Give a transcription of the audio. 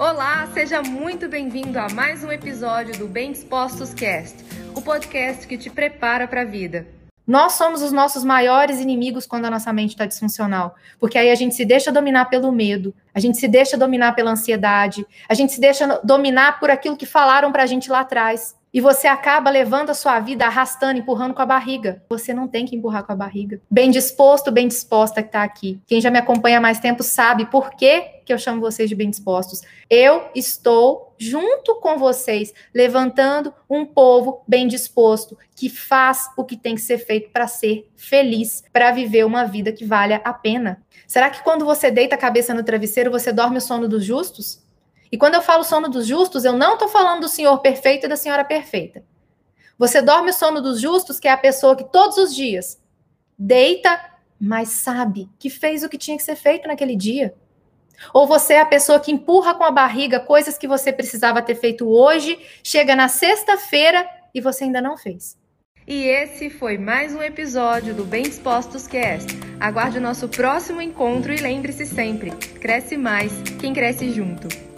Olá, seja muito bem-vindo a mais um episódio do Bem Dispostos Cast, o podcast que te prepara para a vida. Nós somos os nossos maiores inimigos quando a nossa mente está disfuncional, porque aí a gente se deixa dominar pelo medo, a gente se deixa dominar pela ansiedade, a gente se deixa dominar por aquilo que falaram para a gente lá atrás. E você acaba levando a sua vida arrastando, empurrando com a barriga. Você não tem que empurrar com a barriga. Bem disposto, bem disposta que está aqui. Quem já me acompanha há mais tempo sabe por que, que eu chamo vocês de bem dispostos. Eu estou junto com vocês, levantando um povo bem disposto, que faz o que tem que ser feito para ser feliz, para viver uma vida que valha a pena. Será que quando você deita a cabeça no travesseiro, você dorme o sono dos justos? E quando eu falo sono dos justos, eu não estou falando do senhor perfeito e da senhora perfeita. Você dorme o sono dos justos, que é a pessoa que todos os dias deita, mas sabe que fez o que tinha que ser feito naquele dia. Ou você é a pessoa que empurra com a barriga coisas que você precisava ter feito hoje, chega na sexta-feira e você ainda não fez. E esse foi mais um episódio do Bem Dispostos Cast. Aguarde o nosso próximo encontro e lembre-se sempre: cresce mais quem cresce junto.